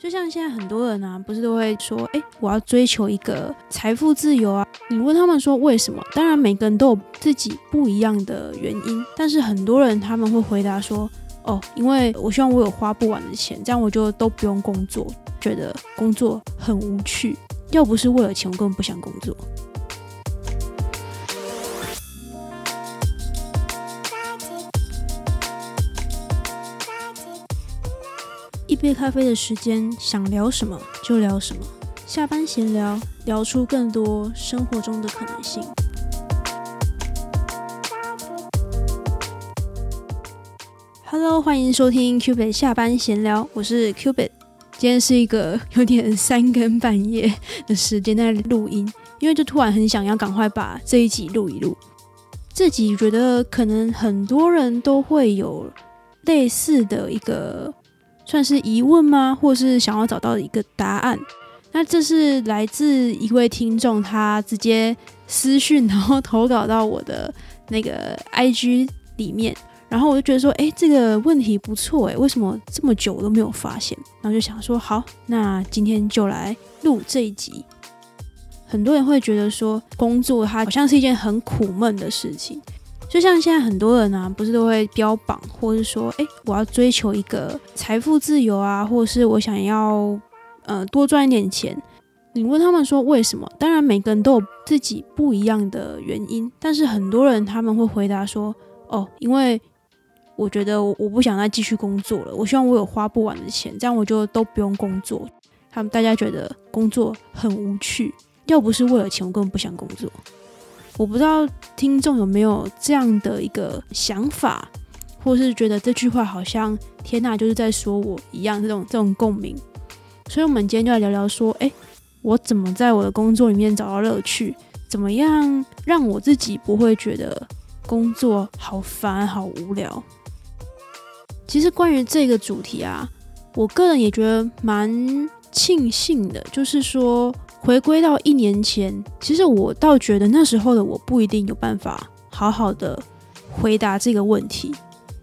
就像现在很多人啊，不是都会说，哎，我要追求一个财富自由啊。你问他们说为什么？当然每个人都有自己不一样的原因，但是很多人他们会回答说，哦，因为我希望我有花不完的钱，这样我就都不用工作，觉得工作很无趣。要不是为了钱，我根本不想工作。杯咖啡的时间，想聊什么就聊什么。下班闲聊，聊出更多生活中的可能性。Hello，欢迎收听 Cubit 下班闲聊，我是 Cubit。今天是一个有点三更半夜的时间在录音，因为就突然很想要赶快把这一集录一录。这集觉得可能很多人都会有类似的一个。算是疑问吗？或是想要找到一个答案？那这是来自一位听众，他直接私讯，然后投稿到我的那个 IG 里面，然后我就觉得说，哎，这个问题不错，哎，为什么这么久都没有发现？然后就想说，好，那今天就来录这一集。很多人会觉得说，工作它好像是一件很苦闷的事情。就像现在很多人啊，不是都会标榜，或是说，哎，我要追求一个财富自由啊，或者是我想要呃多赚一点钱。你问他们说为什么？当然每个人都有自己不一样的原因，但是很多人他们会回答说，哦，因为我觉得我不想再继续工作了，我希望我有花不完的钱，这样我就都不用工作。他们大家觉得工作很无趣，要不是为了钱，我根本不想工作。我不知道听众有没有这样的一个想法，或是觉得这句话好像天呐就是在说我一样这种这种共鸣。所以，我们今天就来聊聊说，哎，我怎么在我的工作里面找到乐趣？怎么样让我自己不会觉得工作好烦、好无聊？其实，关于这个主题啊，我个人也觉得蛮庆幸的，就是说。回归到一年前，其实我倒觉得那时候的我不一定有办法好好的回答这个问题，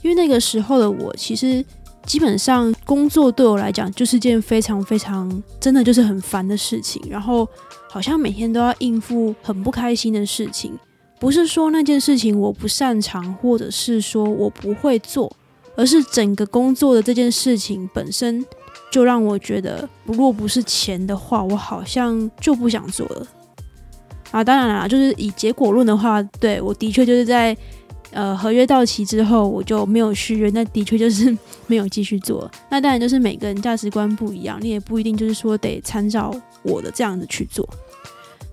因为那个时候的我其实基本上工作对我来讲就是件非常非常真的就是很烦的事情，然后好像每天都要应付很不开心的事情，不是说那件事情我不擅长，或者是说我不会做，而是整个工作的这件事情本身。就让我觉得，如果不是钱的话，我好像就不想做了啊。当然啦，就是以结果论的话，对我的确就是在呃合约到期之后，我就没有续约，那的确就是没有继续做。那当然就是每个人价值观不一样，你也不一定就是说得参照我的这样子去做。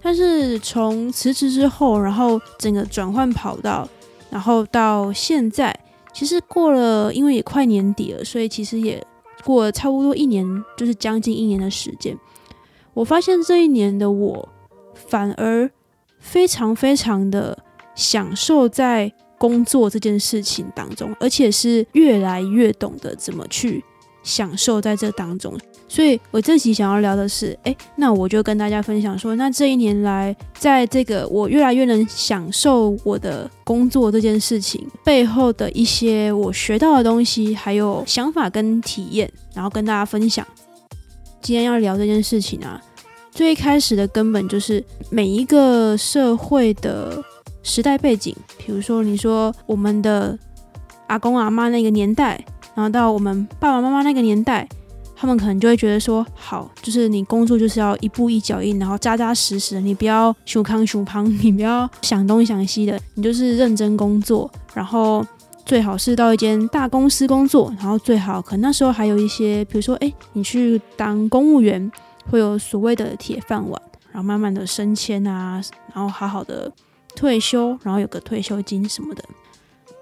但是从辞职之后，然后整个转换跑道，然后到现在，其实过了，因为也快年底了，所以其实也。过了差不多一年，就是将近一年的时间，我发现这一年的我反而非常非常的享受在工作这件事情当中，而且是越来越懂得怎么去享受在这当中。所以我这集想要聊的是，哎，那我就跟大家分享说，那这一年来，在这个我越来越能享受我的工作这件事情背后的一些我学到的东西，还有想法跟体验，然后跟大家分享。今天要聊这件事情啊，最开始的根本就是每一个社会的时代背景，比如说你说我们的阿公阿妈那个年代，然后到我们爸爸妈妈那个年代。他们可能就会觉得说，好，就是你工作就是要一步一脚印，然后扎扎实实，你不要熊康熊胖，你不要想东想西的，你就是认真工作，然后最好是到一间大公司工作，然后最好可能那时候还有一些，比如说，哎，你去当公务员，会有所谓的铁饭碗，然后慢慢的升迁啊，然后好好的退休，然后有个退休金什么的。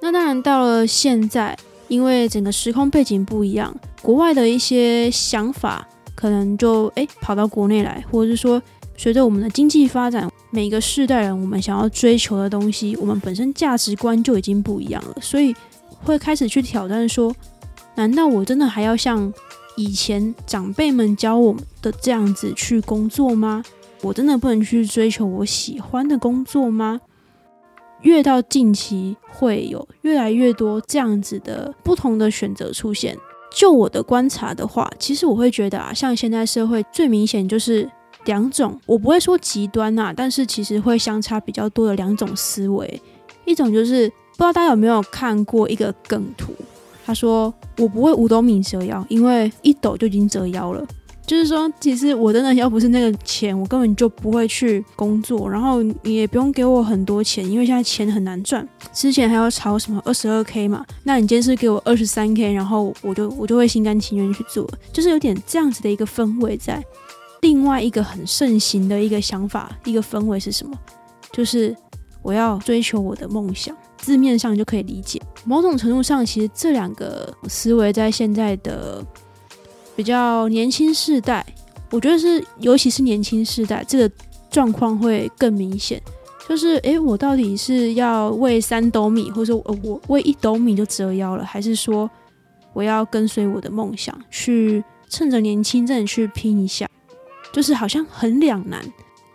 那当然到了现在。因为整个时空背景不一样，国外的一些想法可能就诶跑到国内来，或者是说随着我们的经济发展，每个世代人我们想要追求的东西，我们本身价值观就已经不一样了，所以会开始去挑战说：难道我真的还要像以前长辈们教我们的这样子去工作吗？我真的不能去追求我喜欢的工作吗？越到近期，会有越来越多这样子的不同的选择出现。就我的观察的话，其实我会觉得啊，像现在社会最明显就是两种，我不会说极端呐，但是其实会相差比较多的两种思维。一种就是不知道大家有没有看过一个梗图，他说我不会五斗米折腰，因为一斗就已经折腰了。就是说，其实我真的要不是那个钱，我根本就不会去工作，然后你也不用给我很多钱，因为现在钱很难赚。之前还要炒什么二十二 k 嘛，那你今天是给我二十三 k，然后我就我就会心甘情愿去做，就是有点这样子的一个氛围在。另外一个很盛行的一个想法，一个氛围是什么？就是我要追求我的梦想，字面上就可以理解。某种程度上，其实这两个思维在现在的。比较年轻世代，我觉得是，尤其是年轻世代，这个状况会更明显。就是，诶，我到底是要为三斗米，或者说我为一斗米就折腰了，还是说我要跟随我的梦想，去趁着年轻真的去拼一下？就是好像很两难。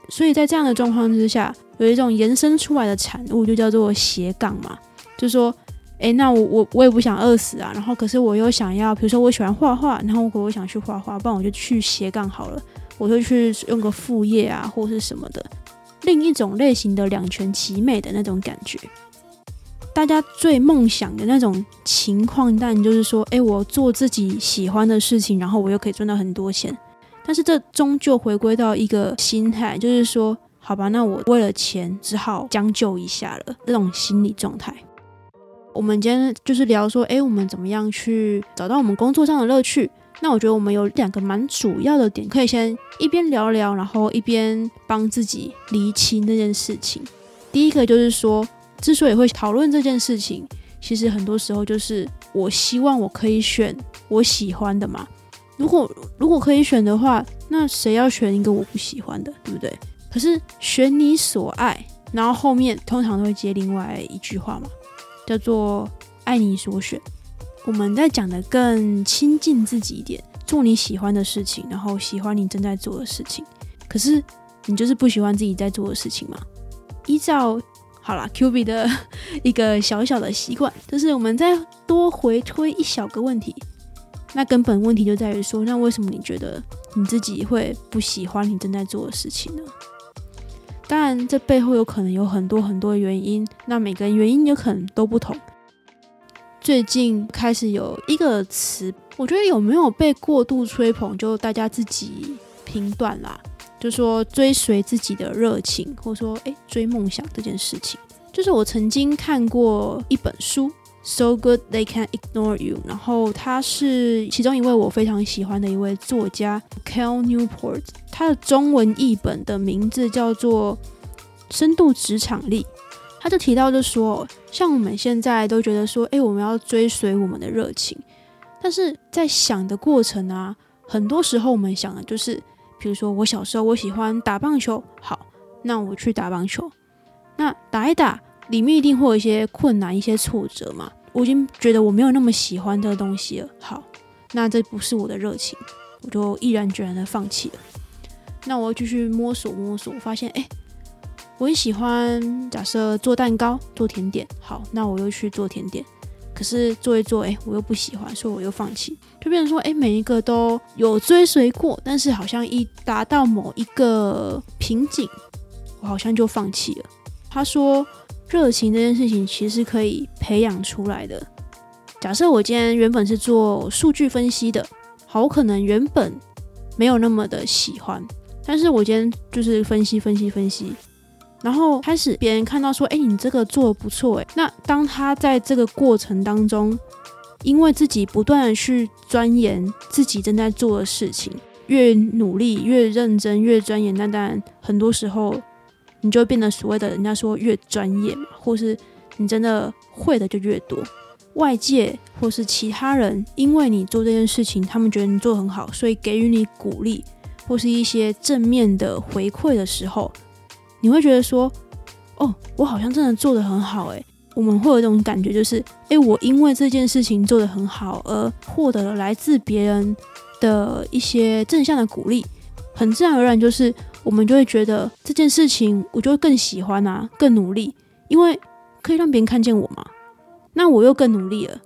所以在这样的状况之下，有一种延伸出来的产物，就叫做斜杠嘛，就是说。哎，那我我我也不想饿死啊，然后可是我又想要，比如说我喜欢画画，然后如果我想去画画，不然我就去斜杠好了，我就去用个副业啊，或是什么的，另一种类型的两全其美的那种感觉。大家最梦想的那种情况，但就是说，哎，我做自己喜欢的事情，然后我又可以赚到很多钱，但是这终究回归到一个心态，就是说，好吧，那我为了钱只好将就一下了，这种心理状态。我们今天就是聊说，哎，我们怎么样去找到我们工作上的乐趣？那我觉得我们有两个蛮主要的点，可以先一边聊聊，然后一边帮自己厘清这件事情。第一个就是说，之所以会讨论这件事情，其实很多时候就是我希望我可以选我喜欢的嘛。如果如果可以选的话，那谁要选一个我不喜欢的，对不对？可是选你所爱，然后后面通常都会接另外一句话嘛。叫做爱你所选，我们在讲的更亲近自己一点，做你喜欢的事情，然后喜欢你正在做的事情。可是你就是不喜欢自己在做的事情吗？依照好啦 q B 的 一个小小的习惯，就是我们再多回推一小个问题。那根本问题就在于说，那为什么你觉得你自己会不喜欢你正在做的事情呢？当然，这背后有可能有很多很多原因，那每个人原因有可能都不同。最近开始有一个词，我觉得有没有被过度吹捧，就大家自己评断啦。就说追随自己的热情，或者说诶追梦想这件事情，就是我曾经看过一本书。So good they can ignore you。然后他是其中一位我非常喜欢的一位作家，Cal Newport。他的中文译本的名字叫做《深度职场力》。他就提到，就说像我们现在都觉得说，哎，我们要追随我们的热情，但是在想的过程啊，很多时候我们想的就是，比如说我小时候我喜欢打棒球，好，那我去打棒球，那打一打。里面一定会有一些困难、一些挫折嘛？我已经觉得我没有那么喜欢这个东西了。好，那这不是我的热情，我就毅然决然的放弃了。那我继续摸索摸索，发现哎，我很喜欢，假设做蛋糕、做甜点。好，那我又去做甜点，可是做一做，哎，我又不喜欢，所以我又放弃。就变成说，哎，每一个都有追随过，但是好像一达到某一个瓶颈，我好像就放弃了。他说。热情这件事情其实可以培养出来的。假设我今天原本是做数据分析的，好，可能原本没有那么的喜欢，但是我今天就是分析分析分析，然后开始别人看到说，哎，你这个做的不错，哎，那当他在这个过程当中，因为自己不断的去钻研自己正在做的事情，越努力越认真越钻研，那当然很多时候。你就变得所谓的人家说越专业嘛，或是你真的会的就越多。外界或是其他人，因为你做这件事情，他们觉得你做很好，所以给予你鼓励或是一些正面的回馈的时候，你会觉得说，哦，我好像真的做的很好诶，我们会有一种感觉，就是诶，我因为这件事情做的很好而获得了来自别人的一些正向的鼓励，很自然而然就是。我们就会觉得这件事情，我就会更喜欢啊，更努力，因为可以让别人看见我嘛。那我又更努力了，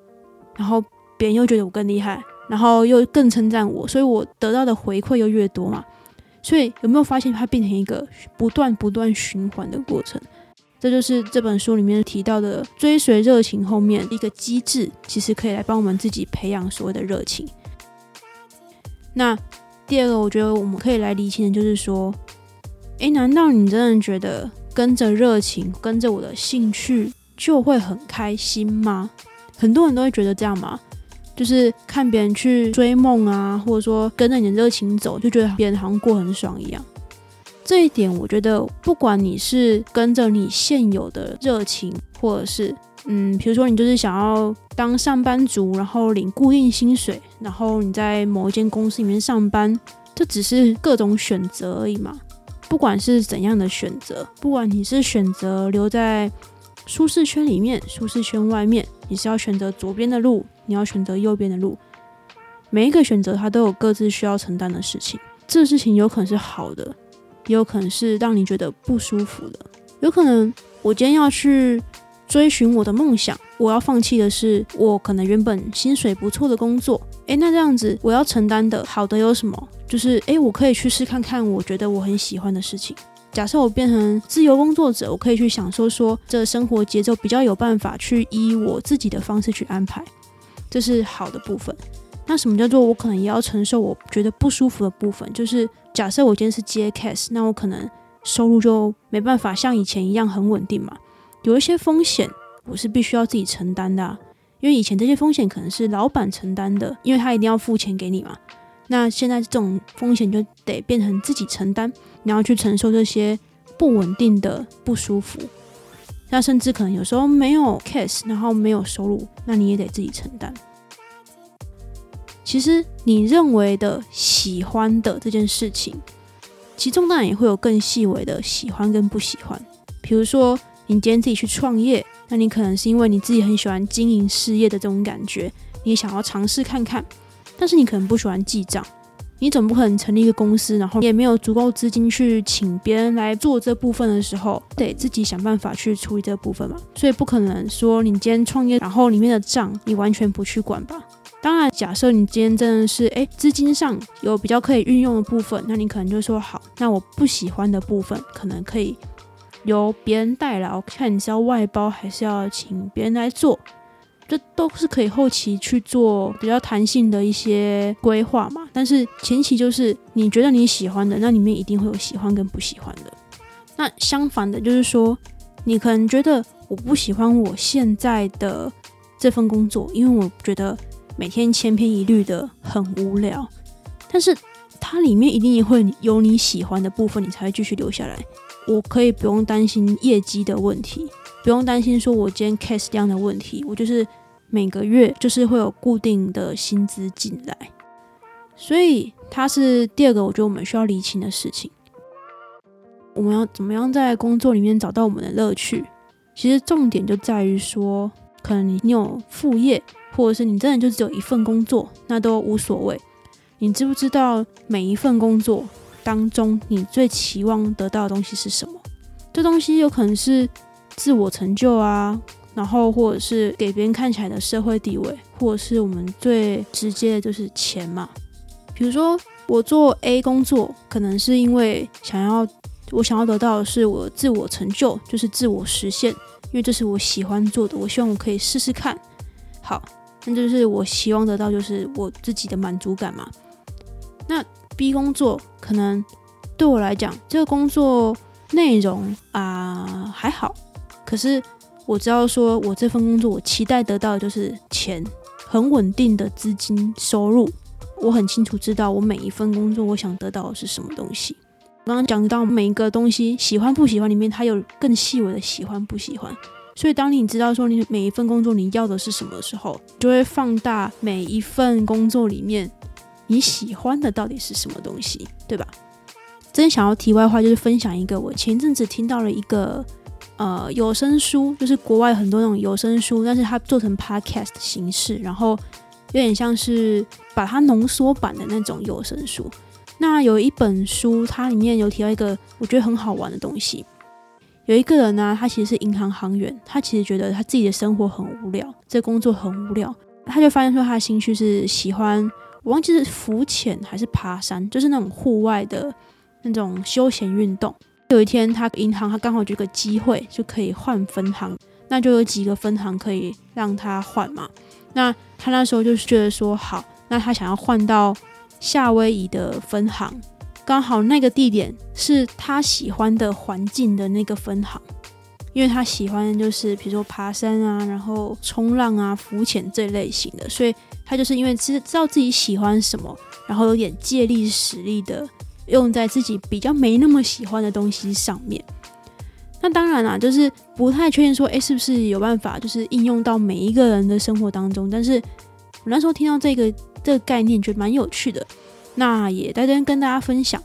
然后别人又觉得我更厉害，然后又更称赞我，所以我得到的回馈又越多嘛。所以有没有发现它变成一个不断不断循环的过程？这就是这本书里面提到的追随热情后面一个机制，其实可以来帮我们自己培养所谓的热情。那第二个，我觉得我们可以来理清的就是说，诶，难道你真的觉得跟着热情，跟着我的兴趣就会很开心吗？很多人都会觉得这样嘛？就是看别人去追梦啊，或者说跟着你的热情走，就觉得别人好像过很爽一样。这一点，我觉得不管你是跟着你现有的热情，或者是嗯，比如说你就是想要当上班族，然后领固定薪水，然后你在某一间公司里面上班，这只是各种选择而已嘛。不管是怎样的选择，不管你是选择留在舒适圈里面，舒适圈外面，你是要选择左边的路，你要选择右边的路，每一个选择它都有各自需要承担的事情。这事情有可能是好的。也有可能是让你觉得不舒服的，有可能我今天要去追寻我的梦想，我要放弃的是我可能原本薪水不错的工作。诶，那这样子我要承担的好的有什么？就是诶，我可以去试看看，我觉得我很喜欢的事情。假设我变成自由工作者，我可以去享受说这生活节奏比较有办法去依我自己的方式去安排，这是好的部分。那什么叫做我可能也要承受我觉得不舒服的部分？就是假设我今天是接 case，那我可能收入就没办法像以前一样很稳定嘛。有一些风险我是必须要自己承担的，因为以前这些风险可能是老板承担的，因为他一定要付钱给你嘛。那现在这种风险就得变成自己承担，你要去承受这些不稳定的不舒服。那甚至可能有时候没有 case，然后没有收入，那你也得自己承担。其实你认为的喜欢的这件事情，其中当然也会有更细微的喜欢跟不喜欢。比如说，你今天自己去创业，那你可能是因为你自己很喜欢经营事业的这种感觉，你想要尝试看看。但是你可能不喜欢记账，你总不可能成立一个公司，然后也没有足够资金去请别人来做这部分的时候，得自己想办法去处理这部分嘛。所以不可能说你今天创业，然后里面的账你完全不去管吧。当然，假设你今天真的是诶资金上有比较可以运用的部分，那你可能就说好，那我不喜欢的部分可能可以由别人代劳，看你是要外包还是要请别人来做，这都是可以后期去做比较弹性的一些规划嘛。但是前期就是你觉得你喜欢的，那里面一定会有喜欢跟不喜欢的。那相反的，就是说你可能觉得我不喜欢我现在的这份工作，因为我觉得。每天千篇一律的很无聊，但是它里面一定也会有你喜欢的部分，你才会继续留下来。我可以不用担心业绩的问题，不用担心说我今天 case 量的问题，我就是每个月就是会有固定的薪资进来。所以它是第二个，我觉得我们需要理清的事情。我们要怎么样在工作里面找到我们的乐趣？其实重点就在于说，可能你有副业。或者是你真的就只有一份工作，那都无所谓。你知不知道每一份工作当中，你最期望得到的东西是什么？这东西有可能是自我成就啊，然后或者是给别人看起来的社会地位，或者是我们最直接的就是钱嘛。比如说我做 A 工作，可能是因为想要我想要得到的是我自我成就，就是自我实现，因为这是我喜欢做的，我希望我可以试试看。好。那就是我希望得到，就是我自己的满足感嘛。那 B 工作可能对我来讲，这个工作内容啊还好，可是我知道说我这份工作，我期待得到的就是钱，很稳定的资金收入。我很清楚知道我每一份工作，我想得到的是什么东西。刚刚讲到每一个东西，喜欢不喜欢里面，它有更细微的喜欢不喜欢。所以，当你知道说你每一份工作你要的是什么时候，就会放大每一份工作里面你喜欢的到底是什么东西，对吧？真想要题外话，就是分享一个我前阵子听到了一个呃有声书，就是国外很多那种有声书，但是它做成 podcast 形式，然后有点像是把它浓缩版的那种有声书。那有一本书，它里面有提到一个我觉得很好玩的东西。有一个人呢，他其实是银行行员，他其实觉得他自己的生活很无聊，这工作很无聊，他就发现说他的兴趣是喜欢，我忘记是浮潜还是爬山，就是那种户外的那种休闲运动。有一天，他银行他刚好有个机会就可以换分行，那就有几个分行可以让他换嘛。那他那时候就是觉得说好，那他想要换到夏威夷的分行，刚好那个地点是他喜欢的环境的那个分行。因为他喜欢就是比如说爬山啊，然后冲浪啊、浮潜这类型的，所以他就是因为知知道自己喜欢什么，然后有点借力使力的用在自己比较没那么喜欢的东西上面。那当然啦，就是不太确定说，诶，是不是有办法就是应用到每一个人的生活当中？但是我那时候听到这个这个概念，觉得蛮有趣的，那也在这边跟大家分享。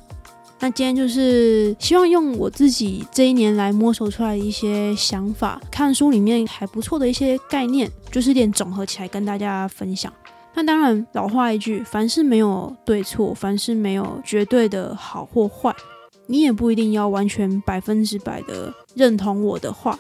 那今天就是希望用我自己这一年来摸索出来的一些想法，看书里面还不错的一些概念，就是点总合起来跟大家分享。那当然，老话一句，凡事没有对错，凡事没有绝对的好或坏，你也不一定要完全百分之百的认同我的话，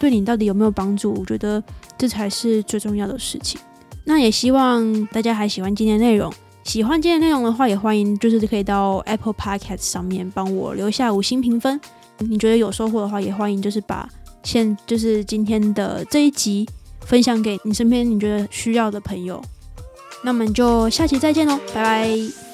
对你到底有没有帮助？我觉得这才是最重要的事情。那也希望大家还喜欢今天内容。喜欢今天内容的话，也欢迎就是可以到 Apple Podcast 上面帮我留下五星评分。你觉得有收获的话，也欢迎就是把现就是今天的这一集分享给你身边你觉得需要的朋友。那我们就下期再见喽，拜拜。